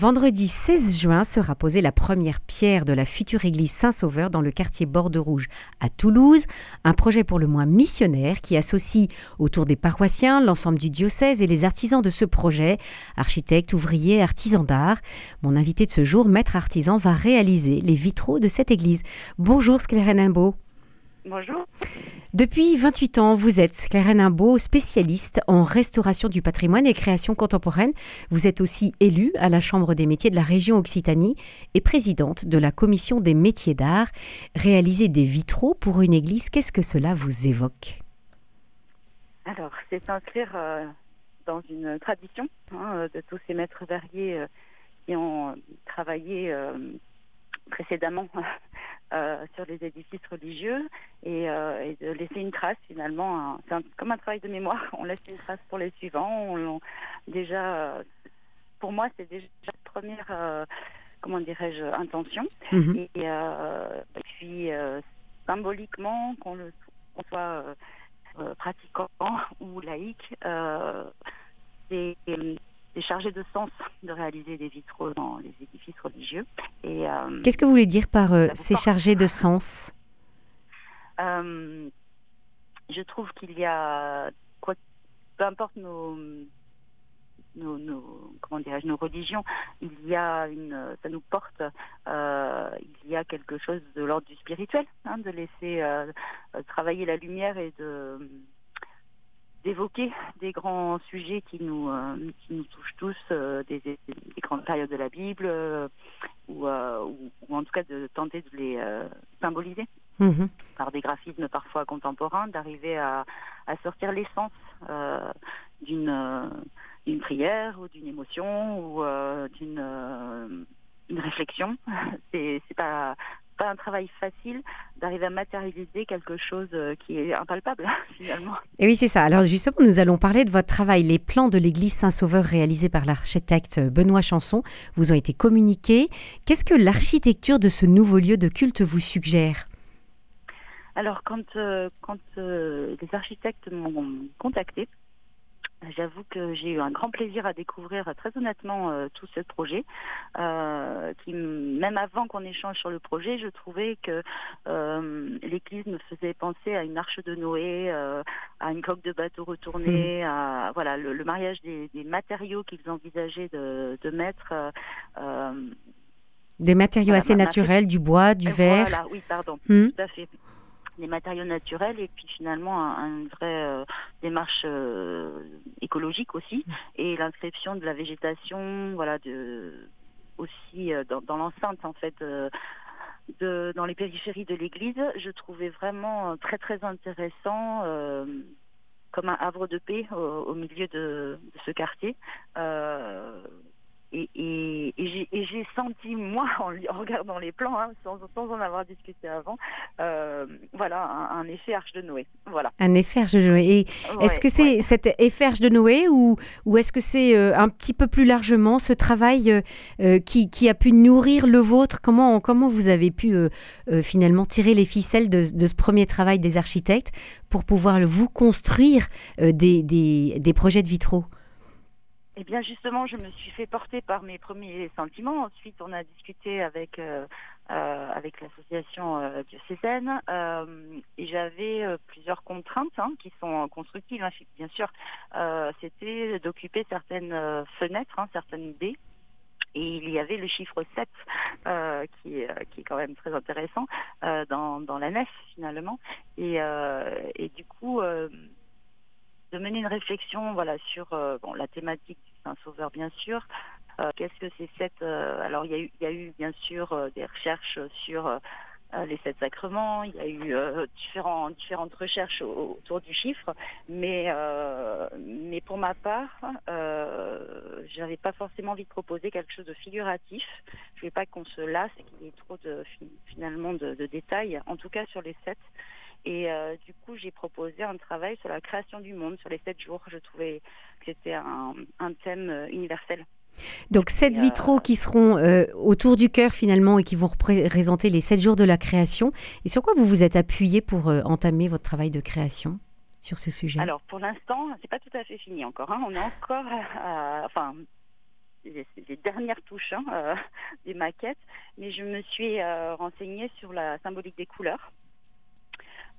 Vendredi 16 juin sera posée la première pierre de la future église Saint-Sauveur dans le quartier Bordeaux-Rouge à Toulouse, un projet pour le moins missionnaire qui associe autour des paroissiens l'ensemble du diocèse et les artisans de ce projet, architectes, ouvriers, artisans d'art. Mon invité de ce jour, maître artisan, va réaliser les vitraux de cette église. Bonjour Sclérène Bonjour. Depuis 28 ans, vous êtes Claire Nimbaud, spécialiste en restauration du patrimoine et création contemporaine. Vous êtes aussi élue à la Chambre des métiers de la région Occitanie et présidente de la commission des métiers d'art. Réaliser des vitraux pour une église, qu'est-ce que cela vous évoque? Alors, c'est s'inscrire euh, dans une tradition hein, de tous ces maîtres verriers euh, qui ont travaillé euh, précédemment euh, sur les édifices religieux et, euh, de laisser une trace finalement. C'est comme un travail de mémoire. On laisse une trace pour les suivants. On, déjà, pour moi, c'est déjà la première, comment dirais-je, intention. Mhm. Et, puis symboliquement, qu'on soit pratiquant ou laïque, c'est c'est chargé de sens de réaliser des vitraux dans les édifices religieux. Et euh, qu'est-ce que vous voulez dire par euh, c'est chargé de sens? Euh, Je trouve qu'il y a quoi, peu importe nos, nos, comment nos religions, il y a une, ça nous porte, il y a quelque chose de l'ordre du spirituel, hein, de laisser travailler la lumière et de d'évoquer des grands sujets qui nous, euh, qui nous touchent tous, euh, des, des, grandes périodes de la Bible, euh, ou, ou, en tout cas de tenter de les symboliser mhm. par des graphismes parfois contemporains, d'arriver à, à, sortir l'essence d'une d'une prière ou d'une émotion ou d'une une réflexion. C'est pas pas un travail facile d'arriver à matérialiser quelque chose euh, qui est impalpable finalement. Et oui, c'est ça. Alors justement, nous allons parler de votre travail. Les plans de l'église Saint-Sauveur réalisés par l'architecte Benoît Chanson vous ont été communiqués. Qu'est-ce que l'architecture de ce nouveau lieu de culte vous suggère? Alors, quand, euh, quand euh, les architectes m'ont contacté, J'avoue que j'ai eu un grand plaisir à découvrir euh, très honnêtement euh, tout ce projet. Euh, qui, même avant qu'on échange sur le projet, je trouvais que l'Église me faisait penser à une arche de Noé, à une coque de bateau retournée, mmh. à voilà le, mariage des, matériaux qu'ils envisageaient de, mettre. des matériaux assez naturels, du bois, du verre. Voilà, oui, pardon, mmh. tout à fait des matériaux naturels et puis finalement une vraie euh, démarche euh, écologique aussi et l'inscription de la végétation voilà de aussi euh, dans, l'enceinte en fait de, dans les périphéries de l'église je trouvais vraiment très très intéressant comme un havre de paix au, milieu de, de, ce quartier et, et, et j'ai senti, moi, en, regardant les plans, hein, sans, sans, en avoir discuté avant, euh, voilà, un, effet Arche de Noé. Voilà. Un effet Arche de Noé. Et est-ce que c'est cet effet Arche de Noé ou, ou est-ce que c'est euh, un petit peu plus largement ce travail euh, qui, qui, a pu nourrir le vôtre? Comment, comment vous avez pu finalement tirer les ficelles de, de, ce premier travail des architectes pour pouvoir vous construire des, des, des projets de vitraux? Eh bien, justement, je me suis fait porter par mes premiers sentiments. Ensuite, on a discuté avec euh, euh, avec l'association euh, diocésaine et j'avais plusieurs contraintes hein, qui sont constructives, hein, bien sûr. C'était d'occuper certaines fenêtres, hein, certaines baies. Et il y avait le chiffre 7 qui, qui est quand même très intéressant dans, dans la nef finalement. Et, et du coup, de mener une réflexion voilà sur euh, bon, la thématique Saint-Sauveur bien sûr. Euh, qu'est-ce que c'est cette euh, alors il y, a eu, il y a eu bien sûr des recherches sur les sept sacrements, il y a eu différentes recherches autour du chiffre, mais, mais pour ma part, euh, j'avais pas forcément envie de proposer quelque chose de figuratif. Je ne veux pas qu'on se lasse et qu'il y ait trop de, finalement de, détails, en tout cas sur les sept. Et euh, du coup, j'ai proposé un travail sur la création du monde, sur les sept jours. Je trouvais que c'était un, thème euh, universel. Donc sept euh, vitraux qui seront autour du cœur finalement et qui vont représenter les sept jours de la création. Et sur quoi vous vous êtes appuyé pour entamer votre travail de création sur ce sujet? Alors pour l'instant, c'est pas tout à fait fini encore. Hein. On est encore, enfin, les, dernières touches hein, des maquettes, mais je me suis renseignée sur la symbolique des couleurs.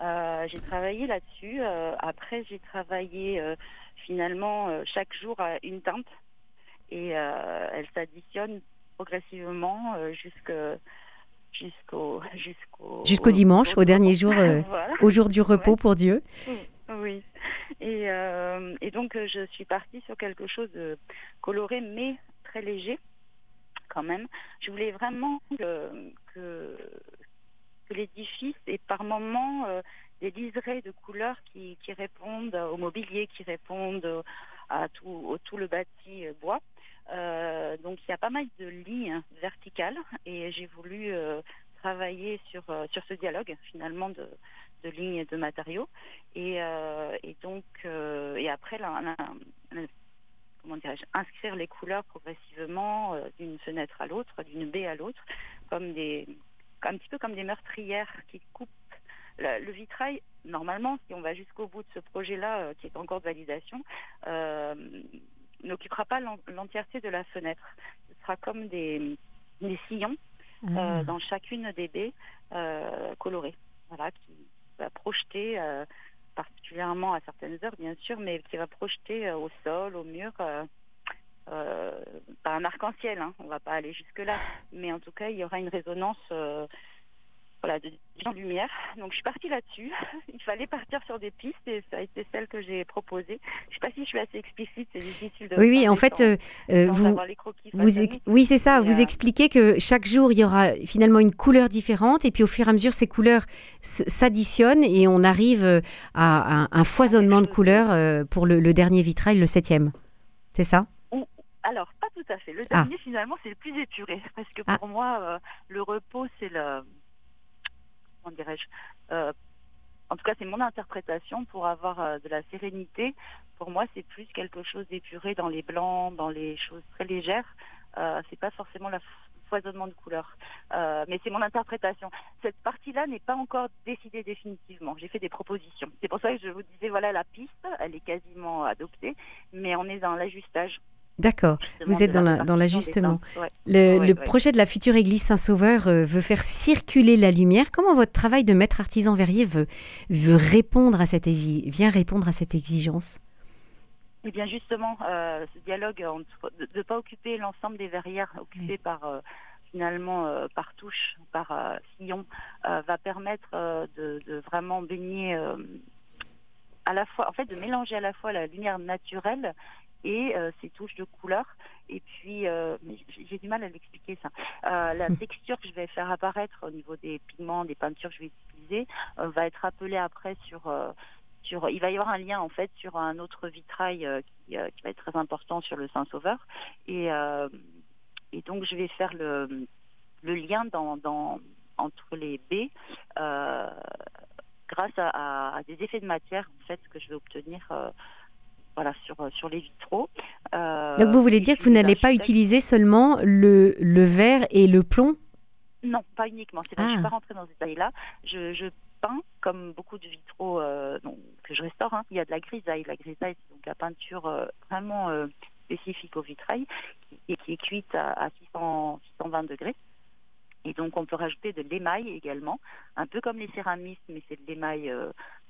J'ai travaillé là-dessus. après, j'ai travaillé finalement chaque jour à une teinte et elle s'additionne progressivement jusqu'à jusqu'au jusqu'au jusqu'au dimanche, au, dernier jour, euh, au jour du repos pour Dieu. Oui. Et, euh, et, donc euh, je suis partie sur quelque chose de coloré mais très léger quand même. Je voulais vraiment que, que, l'édifice ait par moments des liserés de couleurs qui, répondent au mobilier, qui répondent à tout, tout le bâti bois. Euh, donc il y a pas mal de lignes verticales et j'ai voulu euh, travailler sur, euh, ce dialogue finalement de, lignes et de matériaux. Et, donc, et après, comment dirais-je, inscrire les couleurs progressivement d'une fenêtre à l'autre, d'une baie à l'autre, comme des, un petit peu comme des meurtrières qui coupent le, vitrail. Normalement, si on va jusqu'au bout de ce projet-là, qui est encore de validation, n'occupera pas l'entièreté de la fenêtre. Ce sera comme des, sillons euh, ah. dans chacune des baies euh, colorées, voilà, qui va projeter euh, particulièrement à certaines heures, bien sûr, mais qui va projeter au sol, au mur. Pas un arc-en-ciel, hein, on va pas aller jusque-là, mais en tout cas, il y aura une résonance voilà, de lumière. Donc je suis partie là-dessus. Il fallait partir sur des pistes et ça a été celle que j'ai proposée. Je ne sais pas si je suis assez explicite, c'est difficile de. Oui, oui, en fait, euh, euh, vous, vous oui, c'est ça. vous euh, expliquez que chaque jour il y aura finalement une couleur différente et puis au fur et à mesure ces couleurs s'additionnent et on arrive à un, foisonnement de couleurs pour le, dernier vitrail, le septième. C'est ça? Alors, pas tout à fait. Le ah. dernier, finalement, c'est le plus épuré. Parce que ah. pour moi, le repos, c'est le, comment dirais-je euh, en tout cas, c'est mon interprétation pour avoir euh, de la sérénité. Pour moi, c'est plus quelque chose d'épuré dans les blancs, dans les choses très légères. Euh, c'est pas forcément le foisonnement de couleurs, euh, mais c'est mon interprétation. Cette partie-là n'est pas encore décidée définitivement. J'ai fait des propositions. C'est pour ça que je vous disais voilà la piste, elle est quasiment adoptée, mais on est dans l'ajustage. D'accord, vous êtes dans l'ajustement. le, projet de la future église Saint-Sauveur euh, veut faire circuler la lumière. Comment votre travail de maître artisan verrier veut, veut répondre à cette, vient répondre à cette exigence? Eh bien justement, euh, ce dialogue de ne pas occuper l'ensemble des verrières occupées par... Euh, finalement par touche, par sillon, va permettre de, de, vraiment baigner à la fois, en fait, de mélanger à la fois la lumière naturelle et euh, ces touches de couleur. Et puis, euh, j'ai du mal à l'expliquer ça. Euh, la hmm. texture que je vais faire apparaître au niveau des pigments, des peintures que je vais utiliser, va être appelée après sur sur, il va y avoir un lien en fait sur un autre vitrail qui, qui, va être très important sur le Saint-Sauveur et, et donc je vais faire le, le lien dans, dans, entre les baies grâce à, à, des effets de matière en fait que je vais obtenir voilà, sur, sur les vitraux. Euh, Donc vous voulez dire que vous n'allez pas utiliser seulement le, le verre et le plomb? Non, pas uniquement. je ne suis ah. pas rentrée dans ce détail-là. Je, je, peins, comme beaucoup de vitraux euh, que je restaure. Hein. Il y a de la grisaille. La grisaille, c'est donc la peinture euh, vraiment spécifique au vitrail et qui est cuite à, 600, 620 degrés. Et donc on peut rajouter de l'émail également, un peu comme les céramistes, mais c'est de l'émail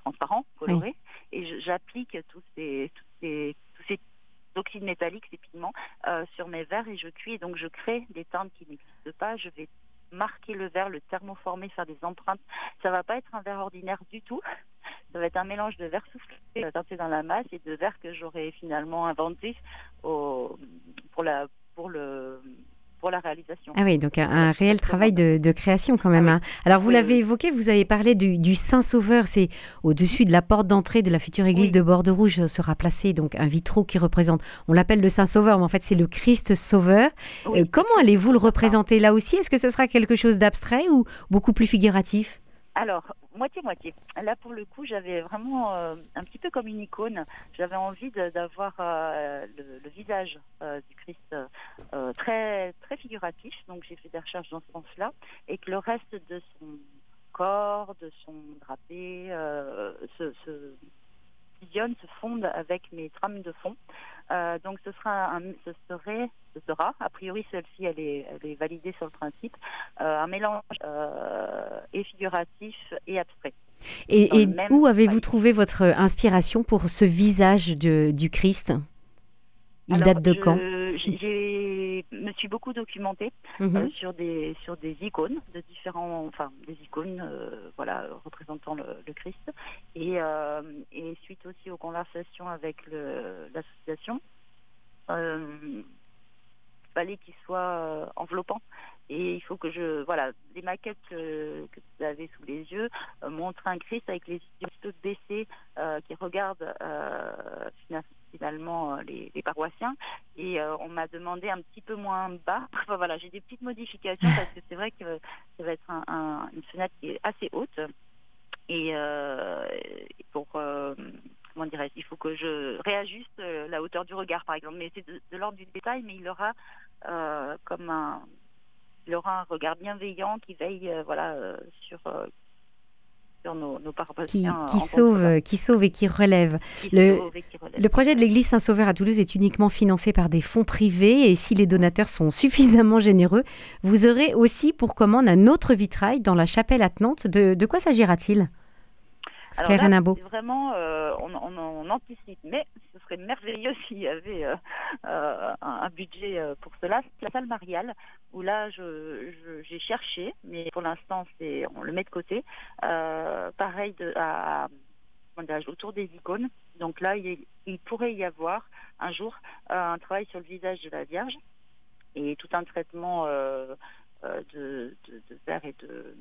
transparent, coloré. Et j'applique tous ces, tous ces oxydes métalliques, ces pigments, euh, sur mes verres et je cuis. donc je crée des teintes qui n'existent pas. Je vais marquer le verre, le thermoformer, faire des empreintes. Ça va pas être un verre ordinaire du tout. Ça va être un mélange de verre soufflé, euh, teinté dans la masse, et de verre que j'aurais finalement inventé au, pour la pour le pour la réalisation. Ah oui, donc un, réel travail de, création quand même. Hein. Alors vous l'avez évoqué, vous avez parlé du, Saint-Sauveur, c'est au-dessus de la porte d'entrée de la future église de Bordeaux-Rouge sera placé donc un vitraux qui représente, on l'appelle le Saint-Sauveur, mais en fait c'est le Christ Sauveur. Euh, comment allez-vous le représenter là aussi? Est-ce que ce sera quelque chose d'abstrait ou beaucoup plus figuratif? Alors, moitié-moitié. Là, pour le coup, j'avais vraiment euh, un petit peu comme une icône. J'avais envie d'avoir euh, le, visage euh, du Christ très, très figuratif. Donc, j'ai fait des recherches dans ce sens-là. Et que le reste de son corps, de son drapé, se, se se fonde avec mes trames de fond. donc, ce, sera un, ce serait sera. A priori, celle-ci, elle est, elle est validée sur le principe. un mélange et figuratif et abstrait. Et, où avez-vous trouvé votre inspiration pour ce visage du Christ? Il date de quand? Je me suis beaucoup documentée mhm. euh, sur des sur des icônes de différents, enfin des icônes, euh, voilà, représentant le, Christ, et, euh, et, suite aussi aux conversations avec l'association. Fallait qu'il soit enveloppant. Et il faut que je voilà les maquettes que, vous avez sous les yeux euh, montrent un Christ avec les yeux baissés euh, qui regardent euh, finalement les, paroissiens. Et on m'a demandé un petit peu moins bas. Enfin, voilà j'ai des petites modifications parce que c'est vrai que ça va être une fenêtre qui est assez haute. Et pour comment dirais il faut que je réajuste la hauteur du regard par exemple mais c'est de, de l'ordre du détail mais il aura comme un il aura un regard bienveillant qui veille euh, voilà, euh, sur, euh, sur nos, nos qui, qui sauve, qui sauve et qui relève. le, le projet de l'église Saint-Sauveur à Toulouse est uniquement financé par des fonds privés et si les donateurs sont suffisamment généreux, vous aurez aussi pour commande un autre vitrail dans la chapelle attenante. De, de quoi s'agira-t-il? Alors vraiment, euh, on, anticipe, mais ce serait merveilleux s'il y avait euh, euh, un, budget pour cela. C'est la salle mariale, où là, j'ai cherché, mais pour l'instant, c'est on le met de côté. pareil de, à, autour des icônes. Donc là, il, pourrait y avoir un jour un travail sur le visage de la Vierge et tout un traitement de, de, de verre et de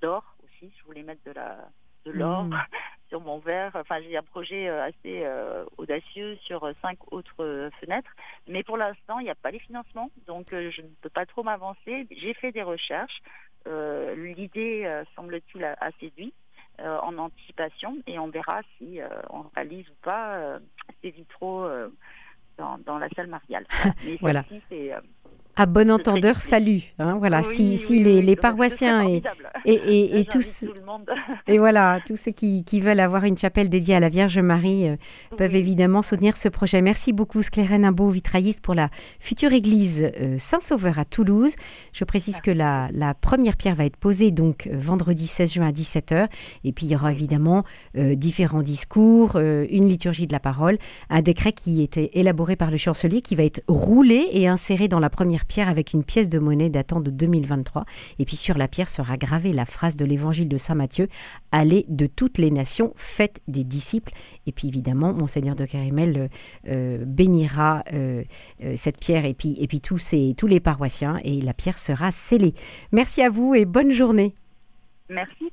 d'or aussi. Je voulais mettre de la de l'or mm. sur mon verre. Enfin, j'ai un projet euh, assez euh, audacieux sur euh, cinq autres fenêtres. Mais pour l'instant, il n'y a pas les financements, donc je ne peux pas trop m'avancer. J'ai fait des recherches. L'idée, semble-t-il, a, séduit. en anticipation et on verra si on réalise ou pas ces vitraux dans, la salle mariale. Mais voilà. c'est à bon entendeur, salut. Hein, voilà, si, si les, paroissiens et, et, et, tous, et voilà, tous ceux qui, veulent avoir une chapelle dédiée à la Vierge Marie euh, peuvent évidemment soutenir ce projet. Merci beaucoup, Sclérène Imbeau, vitrailliste pour la future église euh, Saint-Sauveur à Toulouse. Je précise que la, la, première pierre va être posée donc euh, vendredi 16 juin à 17h. Et puis il y aura évidemment différents discours, une liturgie de la parole, un décret qui était élaboré par le chancelier qui va être roulé et inséré dans la première pierre avec une pièce de monnaie datant de 2023. Et puis sur la pierre sera gravée la phrase de l'évangile de Saint Matthieu Allez de toutes les nations, faites des disciples. Et puis évidemment, Monseigneur de Carimel euh, euh, bénira euh, cette pierre et puis, et tous, ces, tous les paroissiens et la pierre sera scellée. Merci à vous et bonne journée. Merci.